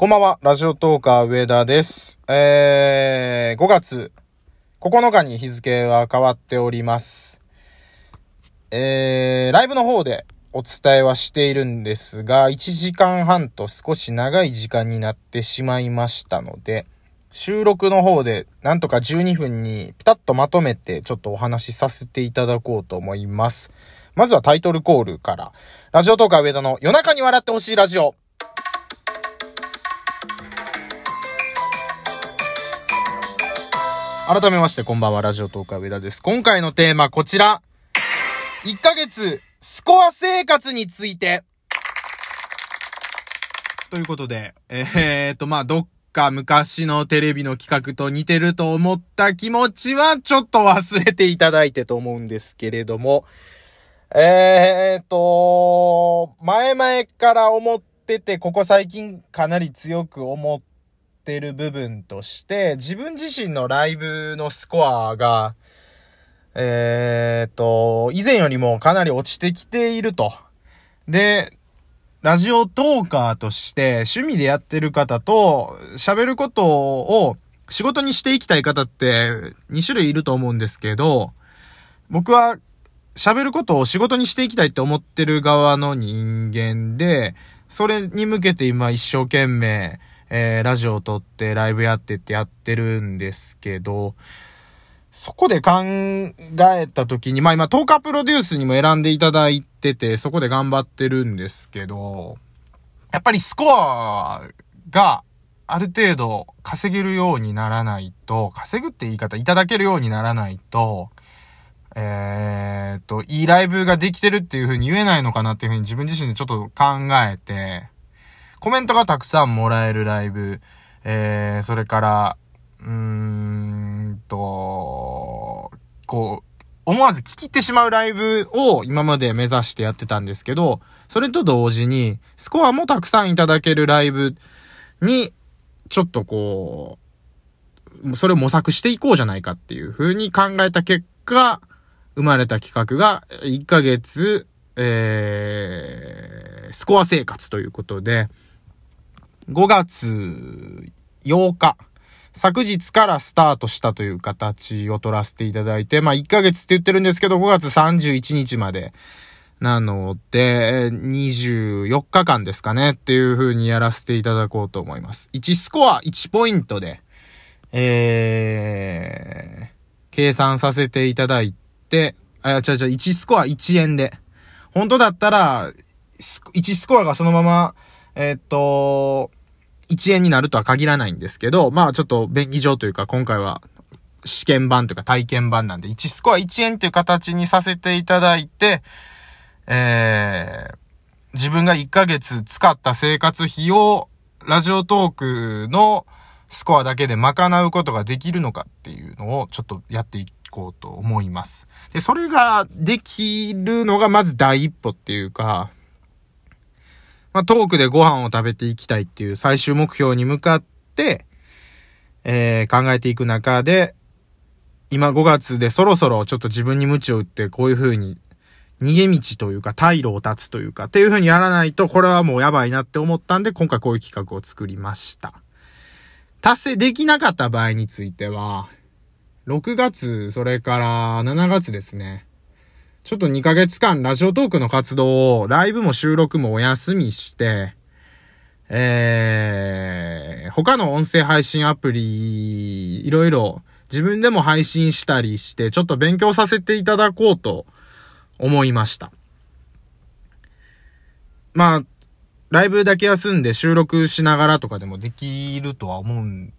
こんばんは、ラジオトーカー上田です。えー、5月9日に日付は変わっております。えー、ライブの方でお伝えはしているんですが、1時間半と少し長い時間になってしまいましたので、収録の方でなんとか12分にピタッとまとめてちょっとお話しさせていただこうと思います。まずはタイトルコールから。ラジオトーカー上田の夜中に笑ってほしいラジオ。改めましてこんばんは、ラジオトーカー上田です。今回のテーマこちら。1ヶ月、スコア生活について。ということで、えー、と、まあ、どっか昔のテレビの企画と似てると思った気持ちはちょっと忘れていただいてと思うんですけれども、えーと、前々から思ってて、ここ最近かなり強く思ってる部分として、自分自身のライブのスコアが、えーと、以前よりもかなり落ちてきていると。で、ラジオトーカーとして趣味でやってる方と喋ることを仕事にしていきたい方って2種類いると思うんですけど、僕は喋ることを仕事にしていきたいって思ってる側の人間で、それに向けて今一生懸命、えー、ラジオを撮ってライブやってってやってるんですけど、そこで考えた時に、まあ今、トーカープロデュースにも選んでいただいてて、そこで頑張ってるんですけど、やっぱりスコアがある程度稼げるようにならないと、稼ぐって言い方いただけるようにならないと、えー、っと、いいライブができてるっていう風に言えないのかなっていう風に自分自身でちょっと考えて、コメントがたくさんもらえるライブ、えー、それから、うーんと、こう、思わず聞き入ってしまうライブを今まで目指してやってたんですけど、それと同時に、スコアもたくさんいただけるライブに、ちょっとこう、それを模索していこうじゃないかっていう風に考えた結果、生まれた企画が、1ヶ月、えー、スコア生活ということで、5月8日、昨日からスタートしたという形を取らせていただいて、まあ1ヶ月って言ってるんですけど、5月31日までなので、24日間ですかねっていう風にやらせていただこうと思います。1スコア1ポイントで、えー、計算させていただいて、あ、違う違う、1スコア1円で。本当だったら、1スコアがそのまま、えー、っと、1円になるとは限らないんですけど、まあちょっと便宜上というか今回は試験版というか体験版なんで1スコア1円という形にさせていただいて、えー、自分が1ヶ月使った生活費をラジオトークのスコアだけで賄うことができるのかっていうのをちょっとやっていこうと思います。で、それができるのがまず第一歩っていうか、まあ、トークでご飯を食べていきたいっていう最終目標に向かって、えー、考えていく中で、今5月でそろそろちょっと自分に鞭を打ってこういう風に逃げ道というか退路を断つというかっていう風にやらないとこれはもうやばいなって思ったんで今回こういう企画を作りました。達成できなかった場合については、6月、それから7月ですね。ちょっと2ヶ月間ラジオトークの活動をライブも収録もお休みして、えー、他の音声配信アプリ、いろいろ自分でも配信したりして、ちょっと勉強させていただこうと思いました。まあ、ライブだけ休んで収録しながらとかでもできるとは思うん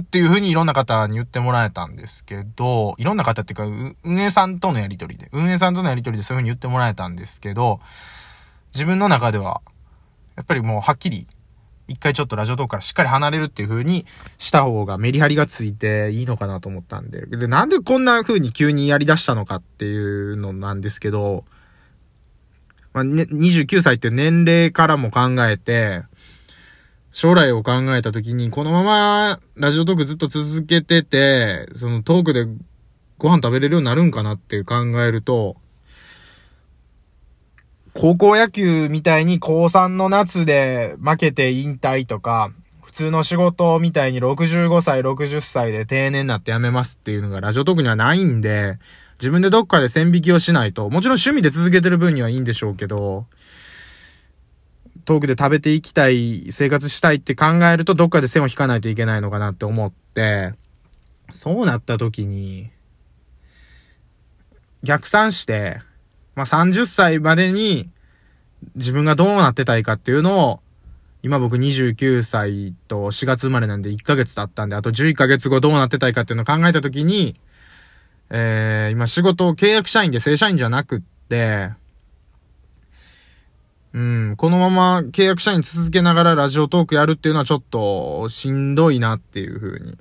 っていう風にいろんな方に言ってもらえたんですけど、いろんな方っていうか、運営さんとのやりとりで、運営さんとのやりとりでそういう風に言ってもらえたんですけど、自分の中では、やっぱりもうはっきり、一回ちょっとラジオトークからしっかり離れるっていう風にした方がメリハリがついていいのかなと思ったんで、で、なんでこんな風に急にやり出したのかっていうのなんですけど、まあ、ね、29歳っていう年齢からも考えて、将来を考えたときに、このままラジオトークずっと続けてて、そのトークでご飯食べれるようになるんかなって考えると、高校野球みたいに高3の夏で負けて引退とか、普通の仕事みたいに65歳、60歳で定年になって辞めますっていうのがラジオトークにはないんで、自分でどっかで線引きをしないと、もちろん趣味で続けてる分にはいいんでしょうけど、トークで食べていきたい、生活したいって考えるとどっかで線を引かないといけないのかなって思って、そうなった時に、逆算して、まあ、30歳までに自分がどうなってたいかっていうのを今僕29歳と4月生まれなんで1ヶ月経ったんで、あと11ヶ月後どうなってたいかっていうのを考えたときに、えー、今仕事を契約社員で正社員じゃなくって、うん、このまま契約社員続けながらラジオトークやるっていうのはちょっとしんどいなっていう風に。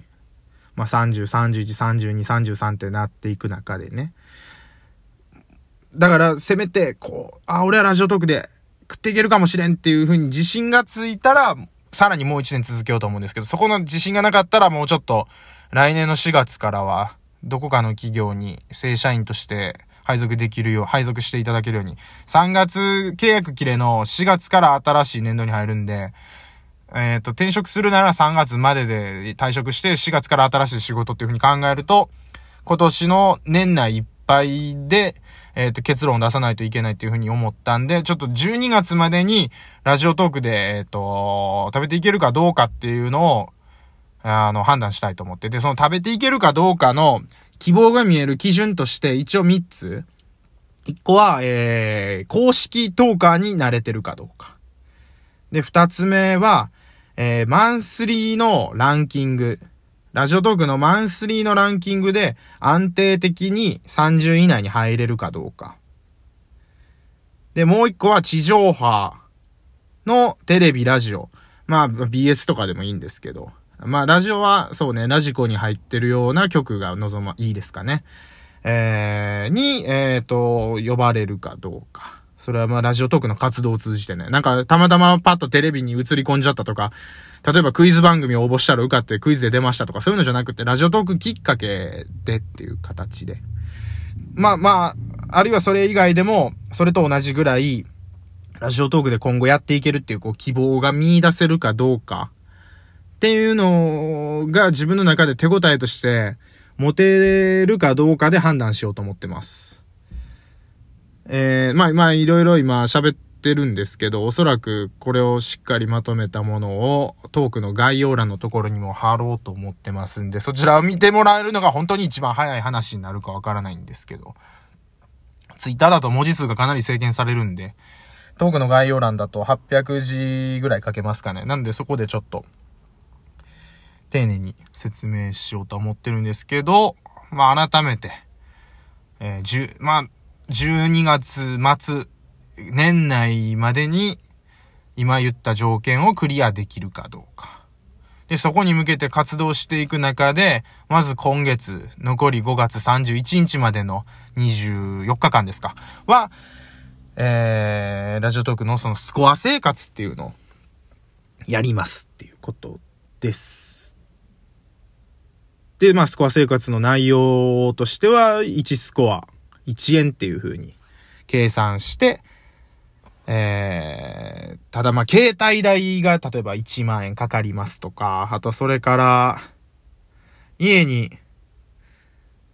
まあ、30、31、32、33ってなっていく中でね。だから、せめて、こう、あ、俺はラジオトークで食っていけるかもしれんっていう風に自信がついたら、さらにもう一年続けようと思うんですけど、そこの自信がなかったらもうちょっと、来年の4月からは、どこかの企業に正社員として配属できるよう、配属していただけるように、3月契約切れの4月から新しい年度に入るんで、えっ、ー、と、転職するなら3月までで退職して4月から新しい仕事っていう風に考えると、今年の年内いっぱいで、えっ、ー、と、結論を出さないといけないっていうふうに思ったんで、ちょっと12月までに、ラジオトークで、えっ、ー、と、食べていけるかどうかっていうのを、あの、判断したいと思って。で、その食べていけるかどうかの希望が見える基準として一応3つ。1個は、えー、公式トーカーに慣れてるかどうか。で、2つ目は、えー、マンスリーのランキング。ラジオトークのマンスリーのランキングで安定的に30位以内に入れるかどうか。で、もう一個は地上波のテレビ、ラジオ。まあ、BS とかでもいいんですけど。まあ、ラジオは、そうね、ラジコに入ってるような曲が望ま、いいですかね。えー、に、えっ、ー、と、呼ばれるかどうか。それはまあラジオトークの活動を通じてね。なんかたまたまパッとテレビに映り込んじゃったとか、例えばクイズ番組を応募したら受かってクイズで出ましたとか、そういうのじゃなくて、ラジオトークきっかけでっていう形で。まあまあ、あるいはそれ以外でも、それと同じぐらい、ラジオトークで今後やっていけるっていうこう希望が見出せるかどうかっていうのが自分の中で手応えとして持てるかどうかで判断しようと思ってます。えー、まあ、まあ、いろいろ今喋ってるんですけど、おそらくこれをしっかりまとめたものをトークの概要欄のところにも貼ろうと思ってますんで、そちらを見てもらえるのが本当に一番早い話になるかわからないんですけど、ツイッターだと文字数がかなり制限されるんで、トークの概要欄だと800字ぐらい書けますかね。なんでそこでちょっと、丁寧に説明しようと思ってるんですけど、まあ改めて、えー、10、まあ、12月末、年内までに、今言った条件をクリアできるかどうか。で、そこに向けて活動していく中で、まず今月、残り5月31日までの24日間ですか、は、えー、ラジオトークのそのスコア生活っていうのをやりますっていうことです。で、まあ、スコア生活の内容としては、1スコア1円っていう風に計算して、えー、ただまあ、携帯代が例えば1万円かかりますとか、あとそれから、家に、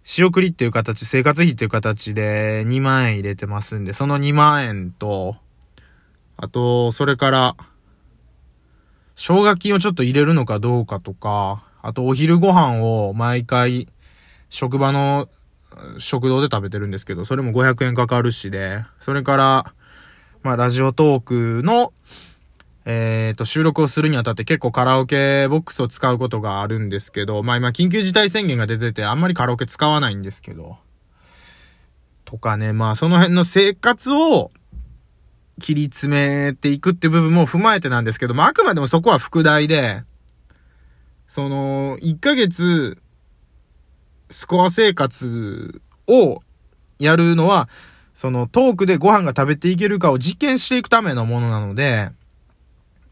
仕送りっていう形、生活費っていう形で2万円入れてますんで、その2万円と、あと、それから、奨学金をちょっと入れるのかどうかとか、あとお昼ご飯を毎回、職場の食堂で食べてるんですけど、それも500円かかるしで、それから、まあ、ラジオトークの、えっ、ー、と、収録をするにあたって結構カラオケボックスを使うことがあるんですけど、まあ今緊急事態宣言が出ててあんまりカラオケ使わないんですけど、とかね、まあその辺の生活を切り詰めていくって部分も踏まえてなんですけど、まああくまでもそこは副題で、その、1ヶ月、スコア生活をやるのは、そのトークでご飯が食べていけるかを実験していくためのものなので、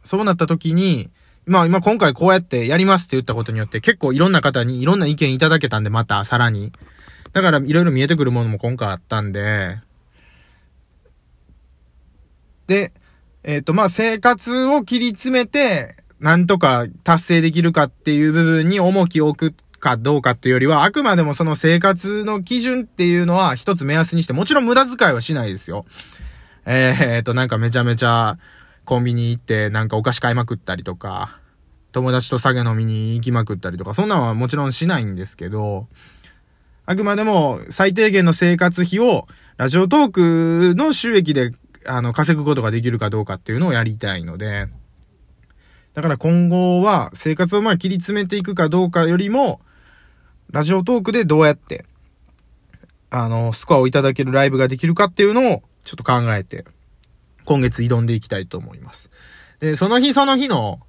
そうなった時に、まあ今今回こうやってやりますって言ったことによって結構いろんな方にいろんな意見いただけたんでまたさらに。だからいろいろ見えてくるものも今回あったんで、で、えっ、と、まあ、生活を切り詰めて、なんとか達成できるかっていう部分に重きを置くかどうかっていうよりは、あくまでもその生活の基準っていうのは一つ目安にして、もちろん無駄遣いはしないですよ。えー、っと、なんかめちゃめちゃコンビニ行ってなんかお菓子買いまくったりとか、友達と酒飲みに行きまくったりとか、そんなんはもちろんしないんですけど、あくまでも最低限の生活費をラジオトークの収益であの稼ぐことができるかどうかっていうのをやりたいので、だから今後は生活をまあ切り詰めていくかどうかよりも、ラジオトークでどうやって、あの、スコアをいただけるライブができるかっていうのをちょっと考えて、今月挑んでいきたいと思います。で、その日その日の、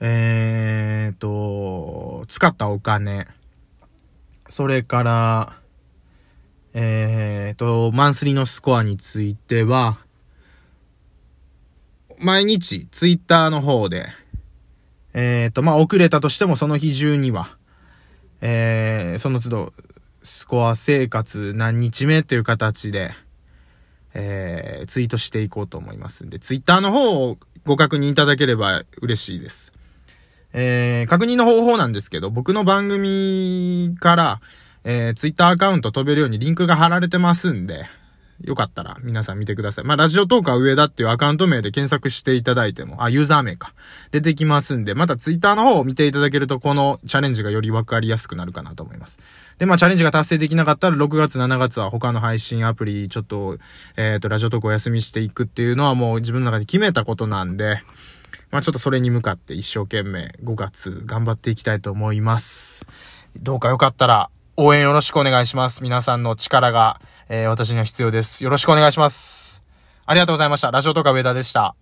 えーと、使ったお金、それから、えーと、マンスリーのスコアについては、毎日ツイッターの方で、えーと、まあ、遅れたとしてもその日中には、えー、その都度、スコア生活何日目という形で、えー、ツイートしていこうと思いますんで、ツイッターの方をご確認いただければ嬉しいです。えー、確認の方法なんですけど、僕の番組から、えー、ツイッターアカウント飛べるようにリンクが貼られてますんで、よかったら皆さん見てください。まあ、ラジオトークは上田っていうアカウント名で検索していただいても、あ、ユーザー名か。出てきますんで、またツイッターの方を見ていただけると、このチャレンジがよりわかりやすくなるかなと思います。で、まあ、チャレンジが達成できなかったら、6月、7月は他の配信アプリ、ちょっと、えっ、ー、と、ラジオトークお休みしていくっていうのはもう自分の中で決めたことなんで、まあ、ちょっとそれに向かって一生懸命5月頑張っていきたいと思います。どうかよかったら、応援よろしくお願いします。皆さんの力が、えー、私には必要です。よろしくお願いします。ありがとうございました。ラジオとか上田でした。